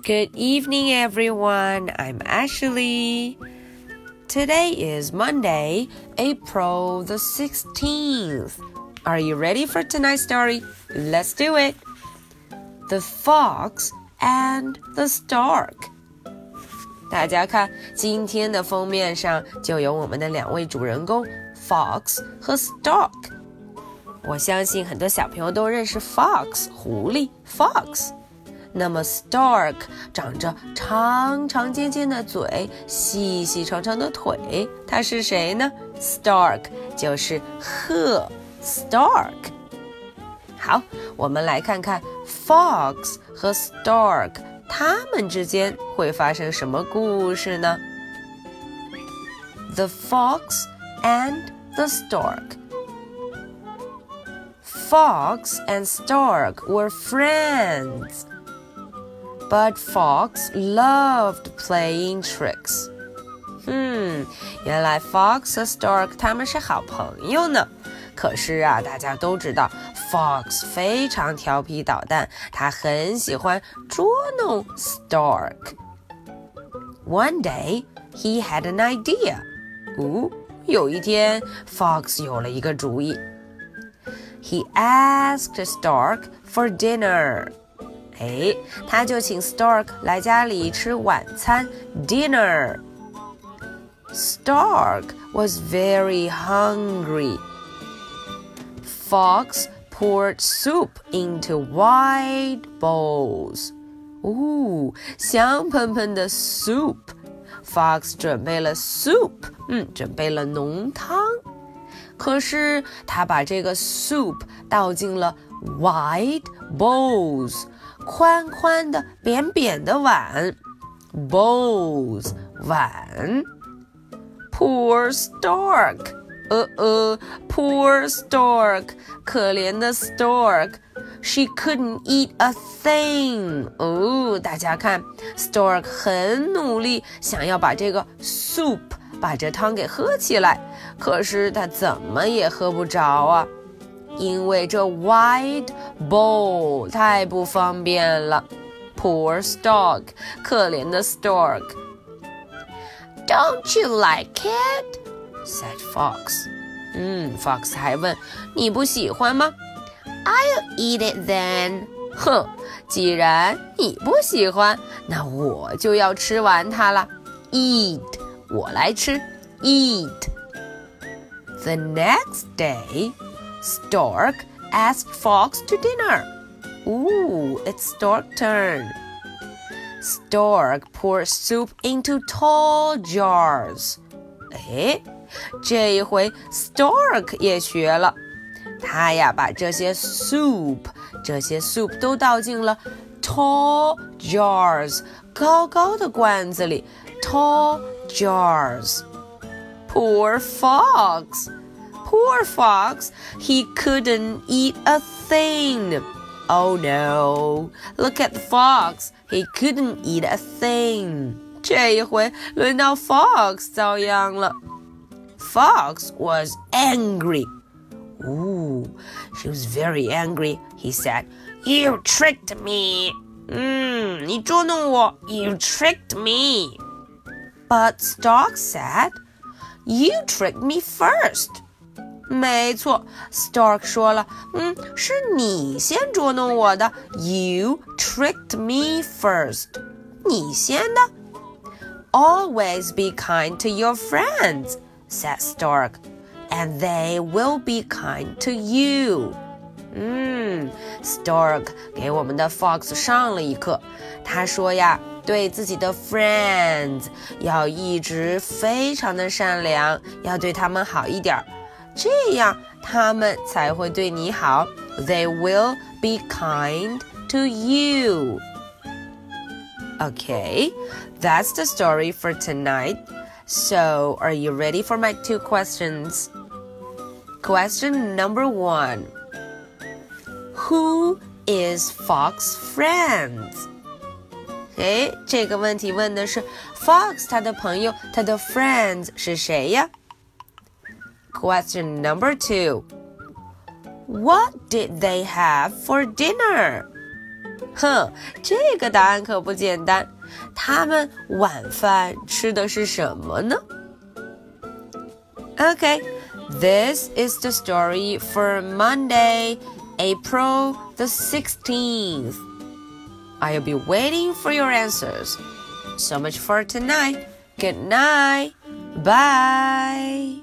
Good evening, everyone. I'm Ashley. Today is Monday, April the 16th. Are you ready for tonight's story? Let's do it. The Fox and the Stork. 大家看，今天的封面上就有我们的两位主人公 Fox 和 Stork。我相信很多小朋友都认识 Fox 狐狸 Fox。 那么 Stork 长着长长尖尖的嘴，细细长长的腿，他是谁呢？Stork 就是鹤，Stork。好，我们来看看 Fox 和 Stork 他们之间会发生什么故事呢？The fox and the stork. Fox and stork were friends But Fox loved playing tricks. 嗯，原来 Fox 和 Stork 他们是好朋友呢。可是啊，大家都知道，Fox 非常调皮捣蛋，他很喜欢捉弄 Stork。One day he had an idea. 哦，有一天，Fox 有了一个主意。He asked Stork for dinner. 哎，他就请 Stork 来家里吃晚餐 dinner。Stork was very hungry. Fox poured soup into wide bowls. 哦，香喷喷的 soup。Fox 准备了 soup，嗯，准备了浓汤。可是他把这个 soup 倒进了 wide bowls。 宽宽的、扁扁的碗，bowls 碗。Poor stork，呃呃，poor stork，可怜的 stork，she couldn't eat a thing。哦，大家看，stork 很努力，想要把这个 soup 把这汤给喝起来，可是他怎么也喝不着啊。因为这 wide bowl 太不方便了。Poor stork，可怜的 stork。Don't you like it? said Fox. 嗯，Fox 还问你不喜欢吗？I'll eat it then. 哼，既然你不喜欢，那我就要吃完它了。Eat，我来吃。Eat. The next day. Stork asked Fox to dinner. Ooh, it's Stork turn. Stork poured soup into tall jars. 哎，这一回 Stork 也学了，他呀把这些 soup 这些 soup 都倒进了 tall jars 高高的罐子里 tall jars. Poor fox. Poor fox, he couldn't eat a thing. Oh no, look at the fox, he couldn't eat a thing. 这一回轮到 Fox 遭殃了。Fox was angry. Ooh, she was very angry. He said, "You tricked me." 嗯，你捉弄我，You tricked me. But Stork said, "You tricked me first." 没错，Stork 说了，嗯，是你先捉弄我的，You tricked me first，你先的。Always be kind to your friends, said Stork, and they will be kind to you. 嗯，Stork 给我们的 Fox 上了一课。他说呀，对自己的 friends 要一直非常的善良，要对他们好一点儿。这样他们才会对你好。They will be kind to you. Okay, that's the story for tonight. So, are you ready for my two questions? Question number one Who is Fox friends? 哎，这个问题问的是 Fox 他的朋友，他的 friends 是谁呀 ？Question number two What did they have for dinner? 哼，这个答案可不简单。他们晚饭吃的是什么呢？Okay, this is the story for Monday, April the 16th. I'll be waiting for your answers. So much for tonight. Good night. Bye.